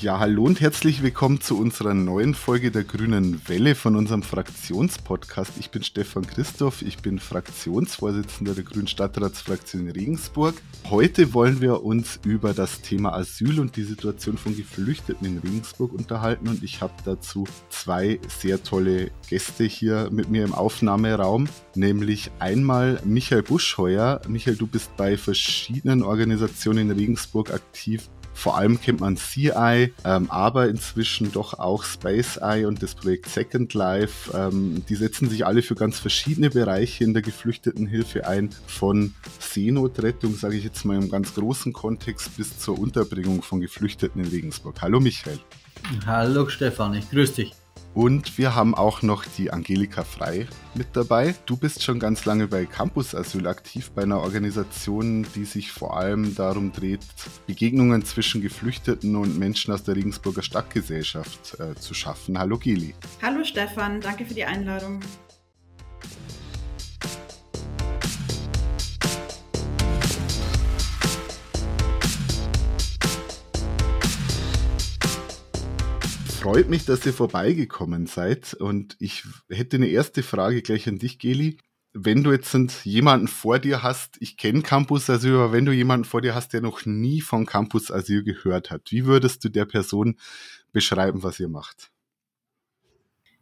Ja, hallo und herzlich willkommen zu unserer neuen Folge der Grünen Welle von unserem Fraktionspodcast. Ich bin Stefan Christoph, ich bin Fraktionsvorsitzender der Grünen Stadtratsfraktion Regensburg. Heute wollen wir uns über das Thema Asyl und die Situation von Geflüchteten in Regensburg unterhalten und ich habe dazu zwei sehr tolle Gäste hier mit mir im Aufnahmeraum, nämlich einmal Michael Buschheuer. Michael, du bist bei verschiedenen Organisationen in Regensburg aktiv vor allem kennt man CI, ähm, aber inzwischen doch auch Space Eye und das Projekt Second Life. Ähm, die setzen sich alle für ganz verschiedene Bereiche in der Geflüchtetenhilfe ein, von Seenotrettung, sage ich jetzt mal im ganz großen Kontext, bis zur Unterbringung von Geflüchteten in Regensburg. Hallo Michael. Hallo Stefan, ich grüße dich. Und wir haben auch noch die Angelika Frei mit dabei. Du bist schon ganz lange bei Campus Asyl aktiv, bei einer Organisation, die sich vor allem darum dreht, Begegnungen zwischen Geflüchteten und Menschen aus der Regensburger Stadtgesellschaft äh, zu schaffen. Hallo Geli. Hallo Stefan, danke für die Einladung. Freut mich, dass ihr vorbeigekommen seid. Und ich hätte eine erste Frage gleich an dich, Geli. Wenn du jetzt jemanden vor dir hast, ich kenne Campus Asyl, aber wenn du jemanden vor dir hast, der noch nie von Campus Asyl gehört hat, wie würdest du der Person beschreiben, was ihr macht?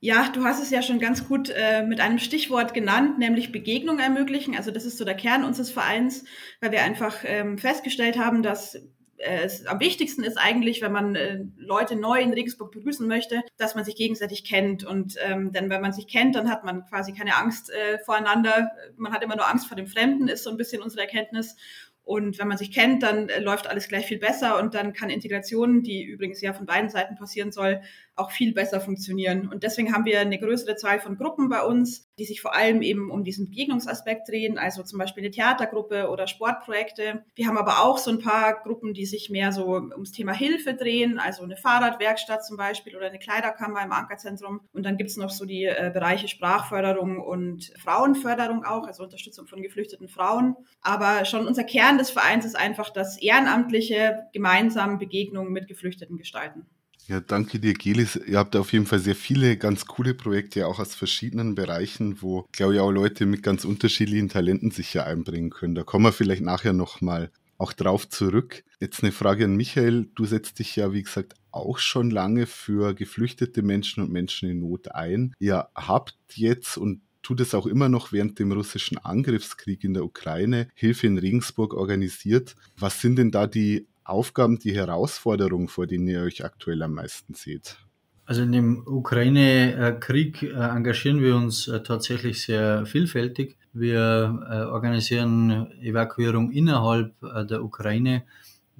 Ja, du hast es ja schon ganz gut äh, mit einem Stichwort genannt, nämlich Begegnung ermöglichen. Also das ist so der Kern unseres Vereins, weil wir einfach ähm, festgestellt haben, dass es am wichtigsten ist eigentlich, wenn man äh, Leute neu in Regensburg begrüßen möchte, dass man sich gegenseitig kennt. Und ähm, denn wenn man sich kennt, dann hat man quasi keine Angst äh, voreinander. Man hat immer nur Angst vor dem Fremden, ist so ein bisschen unsere Erkenntnis. Und wenn man sich kennt, dann äh, läuft alles gleich viel besser und dann kann Integration, die übrigens ja von beiden Seiten passieren soll, auch viel besser funktionieren. Und deswegen haben wir eine größere Zahl von Gruppen bei uns, die sich vor allem eben um diesen Begegnungsaspekt drehen, also zum Beispiel eine Theatergruppe oder Sportprojekte. Wir haben aber auch so ein paar Gruppen, die sich mehr so ums Thema Hilfe drehen, also eine Fahrradwerkstatt zum Beispiel oder eine Kleiderkammer im Ankerzentrum. Und dann gibt es noch so die äh, Bereiche Sprachförderung und Frauenförderung auch, also Unterstützung von geflüchteten Frauen. Aber schon unser Kern des Vereins ist einfach das ehrenamtliche gemeinsam Begegnungen mit Geflüchteten gestalten. Ja, danke dir, Gelis. Ihr habt auf jeden Fall sehr viele ganz coole Projekte, auch aus verschiedenen Bereichen, wo, glaube ich, auch Leute mit ganz unterschiedlichen Talenten sich hier einbringen können. Da kommen wir vielleicht nachher nochmal auch drauf zurück. Jetzt eine Frage an Michael. Du setzt dich ja, wie gesagt, auch schon lange für geflüchtete Menschen und Menschen in Not ein. Ihr habt jetzt und tut es auch immer noch während dem russischen Angriffskrieg in der Ukraine Hilfe in Regensburg organisiert. Was sind denn da die Aufgaben, die Herausforderungen, vor denen ihr euch aktuell am meisten seht? Also in dem Ukraine-Krieg äh, engagieren wir uns äh, tatsächlich sehr vielfältig. Wir äh, organisieren Evakuierung innerhalb der Ukraine.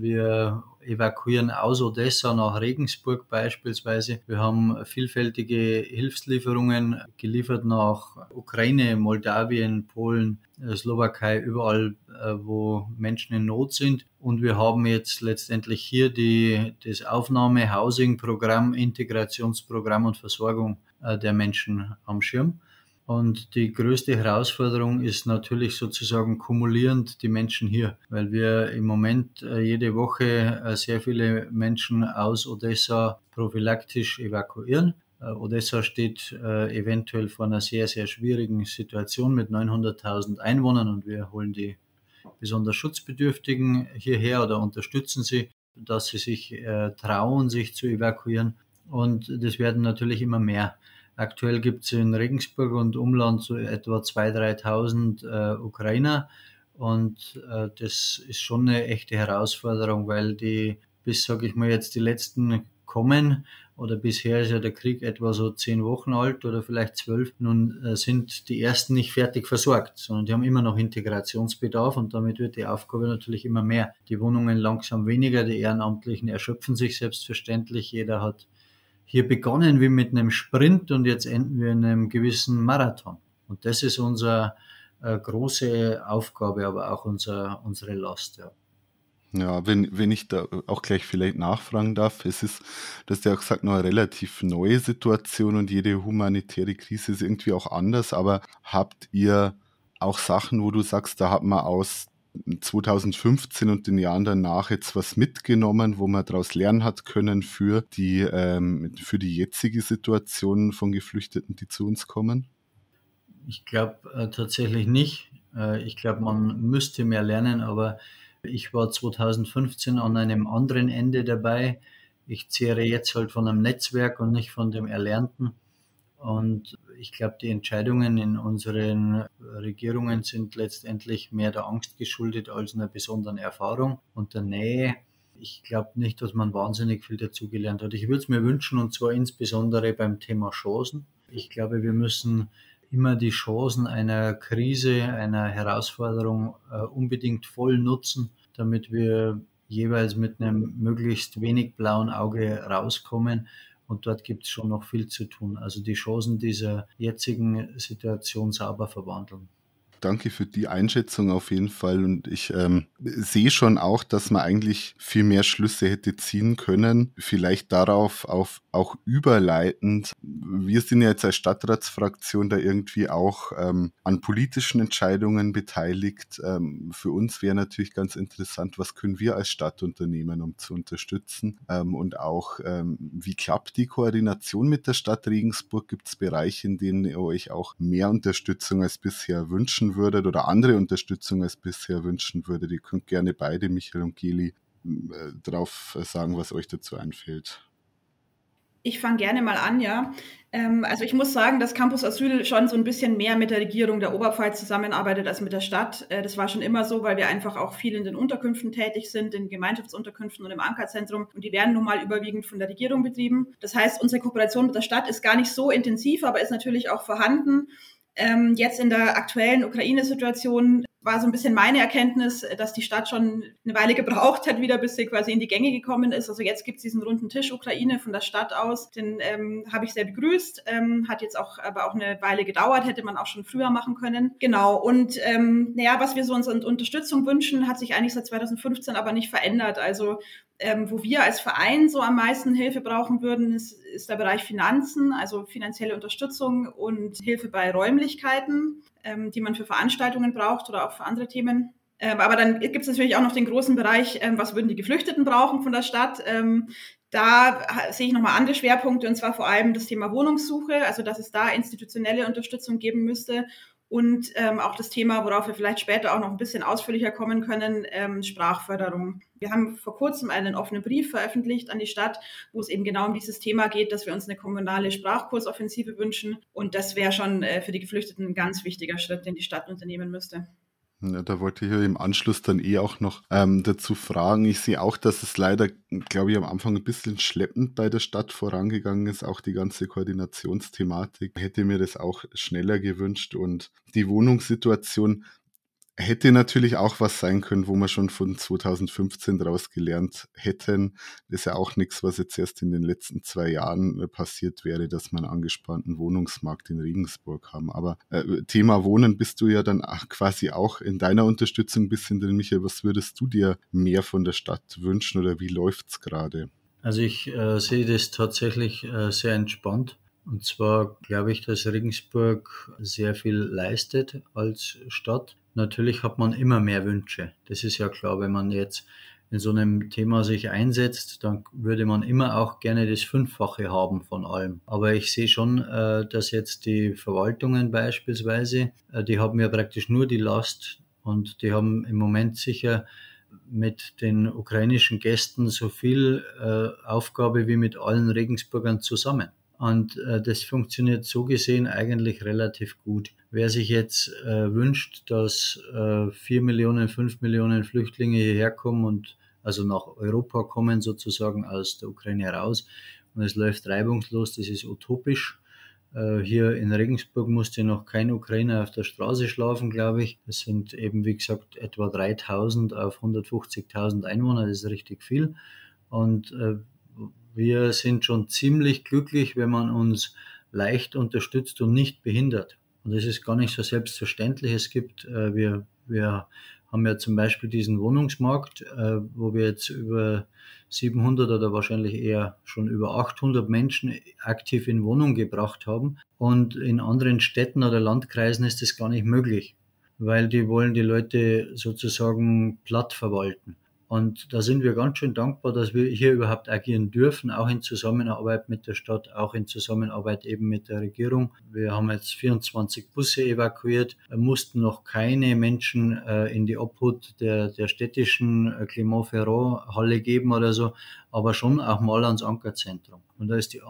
Wir evakuieren aus Odessa nach Regensburg beispielsweise. Wir haben vielfältige Hilfslieferungen geliefert nach Ukraine, Moldawien, Polen, äh, Slowakei, überall, äh, wo Menschen in Not sind. Und wir haben jetzt letztendlich hier die, das Aufnahme-, Housing-Programm, Integrationsprogramm und Versorgung äh, der Menschen am Schirm. Und die größte Herausforderung ist natürlich sozusagen kumulierend die Menschen hier, weil wir im Moment äh, jede Woche äh, sehr viele Menschen aus Odessa prophylaktisch evakuieren. Äh, Odessa steht eventuell vor einer sehr, sehr schwierigen Situation mit 900.000 Einwohnern und wir holen die besonders Schutzbedürftigen hierher oder unterstützen sie, dass sie sich trauen, sich zu evakuieren. Und das werden natürlich immer mehr. Aktuell gibt es in Regensburg und Umland so etwa 2.000, 3.000 äh, Ukrainer. Und äh, das ist schon eine echte Herausforderung, weil die, bis sage ich mal jetzt, die letzten kommen, oder bisher ist ja der Krieg etwa so zehn Wochen alt oder vielleicht zwölf. Nun äh, sind die ersten nicht fertig versorgt, sondern die haben immer noch Integrationsbedarf und damit wird die Aufgabe natürlich immer mehr. Die Wohnungen langsam weniger, die Ehrenamtlichen erschöpfen sich selbstverständlich. Jeder hat hier begonnen wir mit einem Sprint und jetzt enden wir in einem gewissen Marathon. Und das ist unsere äh, große Aufgabe, aber auch unser, unsere Last. Ja. Ja, wenn, wenn ich da auch gleich vielleicht nachfragen darf, es ist, das ist ja auch gesagt, noch eine relativ neue Situation und jede humanitäre Krise ist irgendwie auch anders, aber habt ihr auch Sachen, wo du sagst, da hat man aus 2015 und den Jahren danach jetzt was mitgenommen, wo man daraus lernen hat können für die, ähm, für die jetzige Situation von Geflüchteten, die zu uns kommen? Ich glaube äh, tatsächlich nicht. Äh, ich glaube, man müsste mehr lernen, aber ich war 2015 an einem anderen Ende dabei. Ich zehre jetzt halt von einem Netzwerk und nicht von dem Erlernten. Und ich glaube, die Entscheidungen in unseren Regierungen sind letztendlich mehr der Angst geschuldet als einer besonderen Erfahrung und der Nähe. Ich glaube nicht, dass man wahnsinnig viel dazugelernt hat. Ich würde es mir wünschen, und zwar insbesondere beim Thema Chancen. Ich glaube, wir müssen immer die Chancen einer Krise, einer Herausforderung äh, unbedingt voll nutzen, damit wir jeweils mit einem möglichst wenig blauen Auge rauskommen und dort gibt es schon noch viel zu tun. Also die Chancen dieser jetzigen Situation sauber verwandeln. Danke für die Einschätzung auf jeden Fall. Und ich ähm, sehe schon auch, dass man eigentlich viel mehr Schlüsse hätte ziehen können. Vielleicht darauf auf, auch überleitend. Wir sind ja jetzt als Stadtratsfraktion da irgendwie auch ähm, an politischen Entscheidungen beteiligt. Ähm, für uns wäre natürlich ganz interessant, was können wir als Stadt unternehmen, um zu unterstützen. Ähm, und auch, ähm, wie klappt die Koordination mit der Stadt Regensburg? Gibt es Bereiche, in denen ihr euch auch mehr Unterstützung als bisher wünschen wünschen würdet oder andere Unterstützung als bisher wünschen würdet, ihr könnt gerne beide, Michael und Geli, äh, drauf sagen, was euch dazu einfällt. Ich fange gerne mal an, ja. Ähm, also ich muss sagen, dass Campus Asyl schon so ein bisschen mehr mit der Regierung der Oberpfalz zusammenarbeitet als mit der Stadt. Äh, das war schon immer so, weil wir einfach auch viel in den Unterkünften tätig sind, in Gemeinschaftsunterkünften und im Ankerzentrum. Und die werden nun mal überwiegend von der Regierung betrieben. Das heißt, unsere Kooperation mit der Stadt ist gar nicht so intensiv, aber ist natürlich auch vorhanden. Ähm, jetzt in der aktuellen Ukraine-Situation war so ein bisschen meine Erkenntnis, dass die Stadt schon eine Weile gebraucht hat, wieder bis sie quasi in die Gänge gekommen ist. Also jetzt gibt es diesen runden Tisch Ukraine von der Stadt aus. Den ähm, habe ich sehr begrüßt. Ähm, hat jetzt auch aber auch eine Weile gedauert, hätte man auch schon früher machen können. Genau. Und ähm, naja, was wir so uns an Unterstützung wünschen, hat sich eigentlich seit 2015 aber nicht verändert. Also ähm, wo wir als Verein so am meisten Hilfe brauchen würden, ist, ist der Bereich Finanzen, also finanzielle Unterstützung und Hilfe bei Räumlichkeiten, ähm, die man für Veranstaltungen braucht oder auch für andere Themen. Ähm, aber dann gibt es natürlich auch noch den großen Bereich, ähm, was würden die Geflüchteten brauchen von der Stadt. Ähm, da sehe ich nochmal andere Schwerpunkte, und zwar vor allem das Thema Wohnungssuche, also dass es da institutionelle Unterstützung geben müsste und ähm, auch das Thema, worauf wir vielleicht später auch noch ein bisschen ausführlicher kommen können, ähm, Sprachförderung. Wir haben vor kurzem einen offenen Brief veröffentlicht an die Stadt, wo es eben genau um dieses Thema geht, dass wir uns eine kommunale Sprachkursoffensive wünschen. Und das wäre schon äh, für die Geflüchteten ein ganz wichtiger Schritt, den die Stadt unternehmen müsste. Ja, da wollte ich ja im Anschluss dann eh auch noch ähm, dazu fragen. Ich sehe auch, dass es leider, glaube ich, am Anfang ein bisschen schleppend bei der Stadt vorangegangen ist, auch die ganze Koordinationsthematik. Hätte mir das auch schneller gewünscht und die Wohnungssituation hätte natürlich auch was sein können, wo wir schon von 2015 daraus gelernt hätten. Das ist ja auch nichts, was jetzt erst in den letzten zwei Jahren äh, passiert wäre, dass wir einen angespannten Wohnungsmarkt in Regensburg haben. Aber äh, Thema Wohnen bist du ja dann quasi auch in deiner Unterstützung ein bisschen drin. Michael, was würdest du dir mehr von der Stadt wünschen oder wie läuft's gerade? Also ich äh, sehe das tatsächlich äh, sehr entspannt. Und zwar glaube ich, dass Regensburg sehr viel leistet als Stadt. Natürlich hat man immer mehr Wünsche. Das ist ja klar, wenn man jetzt in so einem Thema sich einsetzt, dann würde man immer auch gerne das Fünffache haben von allem. Aber ich sehe schon, äh, dass jetzt die Verwaltungen beispielsweise, äh, die haben ja praktisch nur die Last und die haben im Moment sicher mit den ukrainischen Gästen so viel äh, Aufgabe wie mit allen Regensburgern zusammen. Und äh, das funktioniert so gesehen eigentlich relativ gut. Wer sich jetzt äh, wünscht, dass äh, 4 Millionen, 5 Millionen Flüchtlinge hierher kommen und also nach Europa kommen, sozusagen aus der Ukraine heraus, und es läuft reibungslos, das ist utopisch. Äh, hier in Regensburg musste noch kein Ukrainer auf der Straße schlafen, glaube ich. Das sind eben, wie gesagt, etwa 3000 auf 150.000 Einwohner, das ist richtig viel. Und äh, wir sind schon ziemlich glücklich, wenn man uns leicht unterstützt und nicht behindert. Und das ist gar nicht so selbstverständlich. Es gibt, äh, wir, wir haben ja zum Beispiel diesen Wohnungsmarkt, äh, wo wir jetzt über 700 oder wahrscheinlich eher schon über 800 Menschen aktiv in Wohnung gebracht haben. Und in anderen Städten oder Landkreisen ist das gar nicht möglich. weil die wollen die Leute sozusagen platt verwalten. Und da sind wir ganz schön dankbar, dass wir hier überhaupt agieren dürfen, auch in Zusammenarbeit mit der Stadt, auch in Zusammenarbeit eben mit der Regierung. Wir haben jetzt 24 Busse evakuiert, mussten noch keine Menschen äh, in die Obhut der, der städtischen äh, Clermont-Ferrand-Halle geben oder so, aber schon auch mal ans Ankerzentrum. Und da ist die,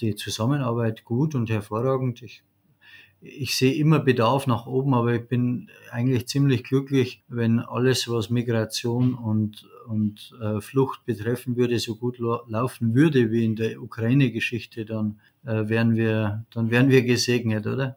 die Zusammenarbeit gut und hervorragend. Ich ich sehe immer Bedarf nach oben, aber ich bin eigentlich ziemlich glücklich, wenn alles, was Migration und, und äh, Flucht betreffen würde, so gut laufen würde wie in der Ukraine-Geschichte, dann äh, wären wir, dann wären wir gesegnet, oder?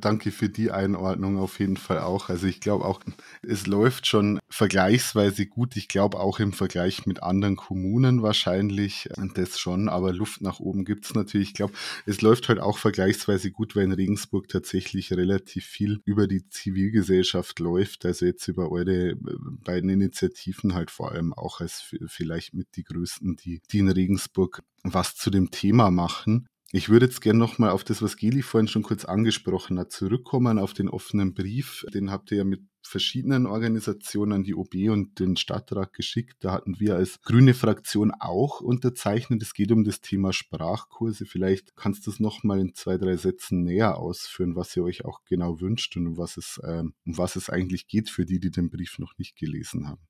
Danke für die Einordnung auf jeden Fall auch. Also ich glaube auch, es läuft schon vergleichsweise gut. Ich glaube auch im Vergleich mit anderen Kommunen wahrscheinlich das schon, aber Luft nach oben gibt es natürlich. Ich glaube, es läuft halt auch vergleichsweise gut, weil in Regensburg tatsächlich relativ viel über die Zivilgesellschaft läuft. Also jetzt über eure äh, beiden Initiativen halt vor allem auch als vielleicht mit die größten, die, die in Regensburg was zu dem Thema machen. Ich würde jetzt gerne nochmal auf das, was Geli vorhin schon kurz angesprochen hat, zurückkommen, auf den offenen Brief. Den habt ihr ja mit verschiedenen Organisationen an die OB und den Stadtrat geschickt. Da hatten wir als grüne Fraktion auch unterzeichnet. Es geht um das Thema Sprachkurse. Vielleicht kannst du es nochmal in zwei, drei Sätzen näher ausführen, was ihr euch auch genau wünscht und um was es, ähm, um was es eigentlich geht für die, die den Brief noch nicht gelesen haben.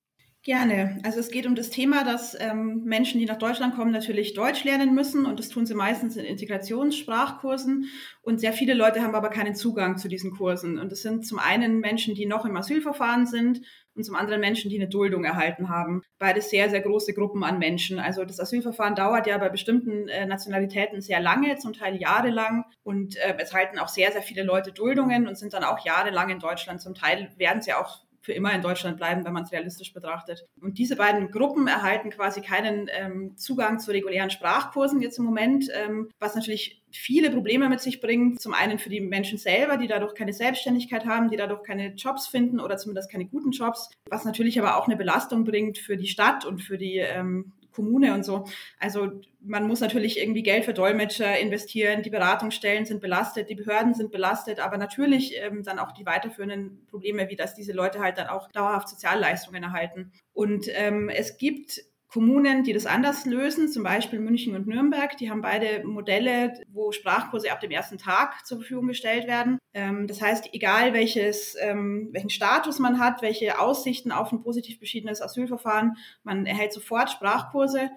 Gerne. Also es geht um das Thema, dass ähm, Menschen, die nach Deutschland kommen, natürlich Deutsch lernen müssen und das tun sie meistens in Integrationssprachkursen und sehr viele Leute haben aber keinen Zugang zu diesen Kursen und es sind zum einen Menschen, die noch im Asylverfahren sind und zum anderen Menschen, die eine Duldung erhalten haben. Beide sehr, sehr große Gruppen an Menschen. Also das Asylverfahren dauert ja bei bestimmten äh, Nationalitäten sehr lange, zum Teil jahrelang und äh, es halten auch sehr, sehr viele Leute Duldungen und sind dann auch jahrelang in Deutschland. Zum Teil werden sie auch für immer in Deutschland bleiben, wenn man es realistisch betrachtet. Und diese beiden Gruppen erhalten quasi keinen ähm, Zugang zu regulären Sprachkursen jetzt im Moment, ähm, was natürlich viele Probleme mit sich bringt. Zum einen für die Menschen selber, die dadurch keine Selbstständigkeit haben, die dadurch keine Jobs finden oder zumindest keine guten Jobs, was natürlich aber auch eine Belastung bringt für die Stadt und für die ähm, Kommune und so. Also man muss natürlich irgendwie Geld für Dolmetscher investieren, die Beratungsstellen sind belastet, die Behörden sind belastet, aber natürlich ähm, dann auch die weiterführenden Probleme, wie dass diese Leute halt dann auch dauerhaft Sozialleistungen erhalten. Und ähm, es gibt Kommunen, die das anders lösen, zum Beispiel München und Nürnberg, die haben beide Modelle, wo Sprachkurse ab dem ersten Tag zur Verfügung gestellt werden. Ähm, das heißt, egal welches, ähm, welchen Status man hat, welche Aussichten auf ein positiv beschiedenes Asylverfahren, man erhält sofort Sprachkurse.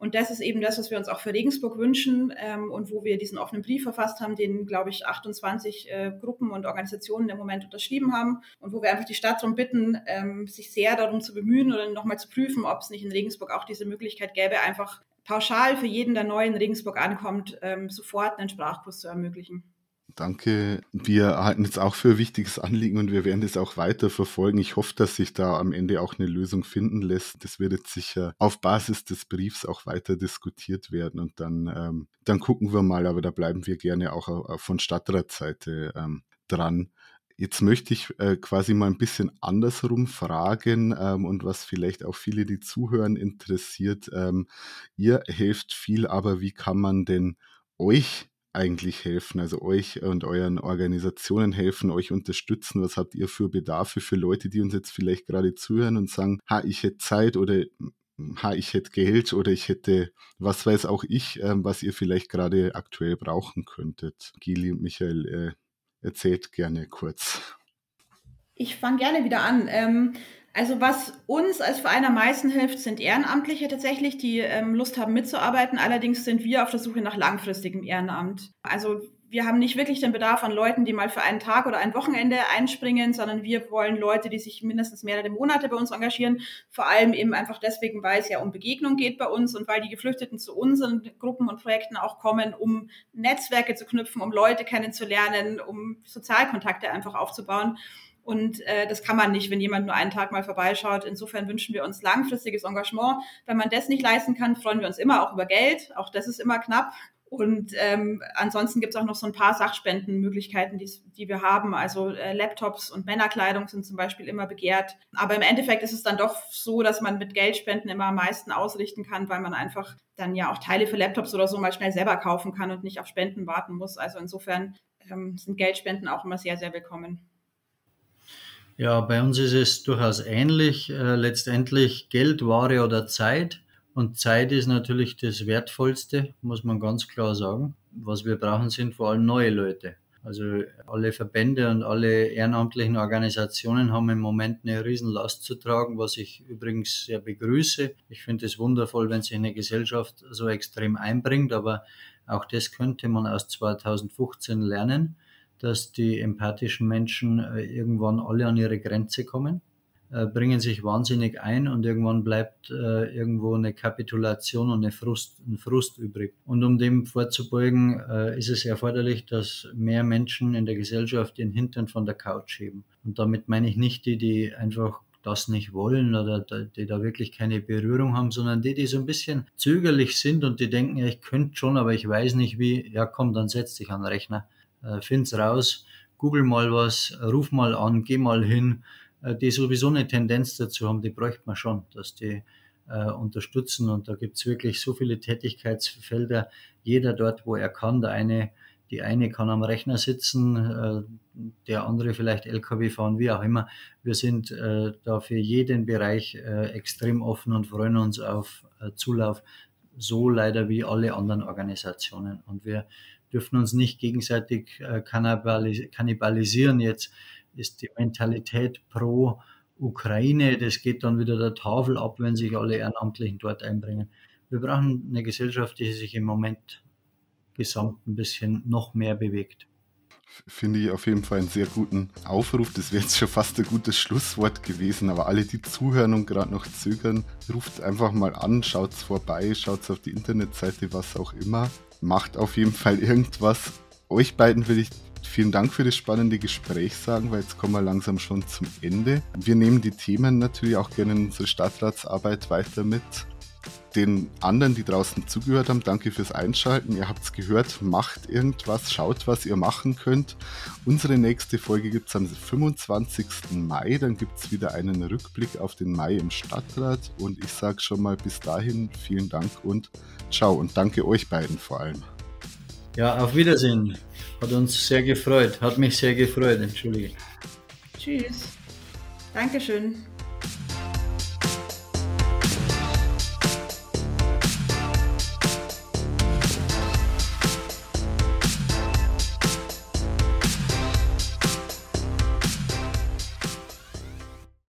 Und das ist eben das, was wir uns auch für Regensburg wünschen ähm, und wo wir diesen offenen Brief verfasst haben, den, glaube ich, 28 äh, Gruppen und Organisationen im Moment unterschrieben haben und wo wir einfach die Stadt darum bitten, ähm, sich sehr darum zu bemühen oder nochmal zu prüfen, ob es nicht in Regensburg auch diese Möglichkeit gäbe, einfach pauschal für jeden, der neu in Regensburg ankommt, ähm, sofort einen Sprachkurs zu ermöglichen. Danke. Wir halten es auch für ein wichtiges Anliegen und wir werden das auch weiter verfolgen. Ich hoffe, dass sich da am Ende auch eine Lösung finden lässt. Das wird jetzt sicher auf Basis des Briefs auch weiter diskutiert werden und dann, ähm, dann gucken wir mal, aber da bleiben wir gerne auch von Stadtratsseite ähm, dran. Jetzt möchte ich äh, quasi mal ein bisschen andersrum fragen ähm, und was vielleicht auch viele, die zuhören, interessiert. Ähm, ihr helft viel, aber wie kann man denn euch eigentlich helfen, also euch und euren Organisationen helfen, euch unterstützen? Was habt ihr für Bedarfe für Leute, die uns jetzt vielleicht gerade zuhören und sagen, ha, ich hätte Zeit oder ha, ich hätte Geld oder ich hätte, was weiß auch ich, äh, was ihr vielleicht gerade aktuell brauchen könntet? Gili und Michael, äh, erzählt gerne kurz. Ich fange gerne wieder an. Ähm, also was uns als Verein am meisten hilft, sind Ehrenamtliche tatsächlich, die ähm, Lust haben mitzuarbeiten. Allerdings sind wir auf der Suche nach langfristigem Ehrenamt. Also wir haben nicht wirklich den Bedarf an Leuten, die mal für einen Tag oder ein Wochenende einspringen, sondern wir wollen Leute, die sich mindestens mehrere Monate bei uns engagieren. Vor allem eben einfach deswegen, weil es ja um Begegnung geht bei uns und weil die Geflüchteten zu unseren Gruppen und Projekten auch kommen, um Netzwerke zu knüpfen, um Leute kennenzulernen, um Sozialkontakte einfach aufzubauen. Und äh, das kann man nicht, wenn jemand nur einen Tag mal vorbeischaut. Insofern wünschen wir uns langfristiges Engagement. Wenn man das nicht leisten kann, freuen wir uns immer auch über Geld. Auch das ist immer knapp. Und ähm, ansonsten gibt es auch noch so ein paar Sachspendenmöglichkeiten, die, wir haben. Also äh, Laptops und Männerkleidung sind zum Beispiel immer begehrt. Aber im Endeffekt ist es dann doch so, dass man mit Geldspenden immer am meisten ausrichten kann, weil man einfach dann ja auch Teile für Laptops oder so mal schnell selber kaufen kann und nicht auf Spenden warten muss. Also insofern ähm, sind Geldspenden auch immer sehr, sehr willkommen. Ja, bei uns ist es durchaus ähnlich. Äh, letztendlich Geld, Ware oder Zeit. Und Zeit ist natürlich das Wertvollste, muss man ganz klar sagen. Was wir brauchen, sind vor allem neue Leute. Also alle Verbände und alle ehrenamtlichen Organisationen haben im Moment eine Riesenlast zu tragen, was ich übrigens sehr begrüße. Ich finde es wundervoll, wenn sich eine Gesellschaft so extrem einbringt, aber auch das könnte man aus 2015 lernen dass die empathischen Menschen äh, irgendwann alle an ihre Grenze kommen, äh, bringen sich wahnsinnig ein und irgendwann bleibt äh, irgendwo eine Kapitulation und eine Frust, ein Frust übrig. Und um dem vorzubeugen, ist es erforderlich, dass mehr Menschen in der Gesellschaft den Hintern von der Couch heben. Und damit meine ich nicht die, die einfach das nicht wollen oder die da wirklich keine Berührung haben, sondern die, die so ein bisschen zögerlich sind und die denken, ja, ich könnte schon, aber ich weiß nicht wie. Ja, komm, dann setz dich an den Rechner äh, find's raus, google mal was, ruf mal an, geh mal hin, äh, die sowieso eine Tendenz dazu haben, die bräuchte man schon, dass die äh, unterstützen. Und da gibt's wirklich so viele Tätigkeitsfelder, jeder dort, wo er kann. Der eine, die eine kann am Rechner sitzen, der andere vielleicht LKW fahren, wie auch immer. Wir sind da für jeden Bereich extrem offen und freuen uns auf Zulauf, so leider wie alle anderen Organisationen. Und wir dürfen uns nicht gegenseitig äh, kannibalisieren. Jetzt ist die Mentalität pro Ukraine, das geht dann wieder der Tafel ab, wenn sich alle Ehrenamtlichen dort einbringen. Wir brauchen eine Gesellschaft, die sich im Moment gesamt ein bisschen noch mehr bewegt. Finde ich auf jeden Fall einen sehr guten Aufruf. Das wäre jetzt schon fast ein gutes Schlusswort gewesen. Aber alle, die zuhören und gerade noch zögern, ruft einfach mal an, schaut vorbei, schaut auf die Internetseite, was auch immer macht auf jeden Fall irgendwas. Euch beiden will ich vielen Dank für das spannende Gespräch sagen, weil jetzt kommen wir langsam schon zum Ende. Wir nehmen die Themen natürlich auch gerne in unsere Stadtratsarbeit weiter mit den anderen, die draußen zugehört haben, danke fürs Einschalten. Ihr habt es gehört, macht irgendwas, schaut, was ihr machen könnt. Unsere nächste Folge gibt es am 25. Mai. Dann gibt es wieder einen Rückblick auf den Mai im Stadtrat. Und ich sage schon mal bis dahin vielen Dank und ciao. Und danke euch beiden vor allem. Ja, auf Wiedersehen. Hat uns sehr gefreut. Hat mich sehr gefreut. Entschuldige. Tschüss. Dankeschön.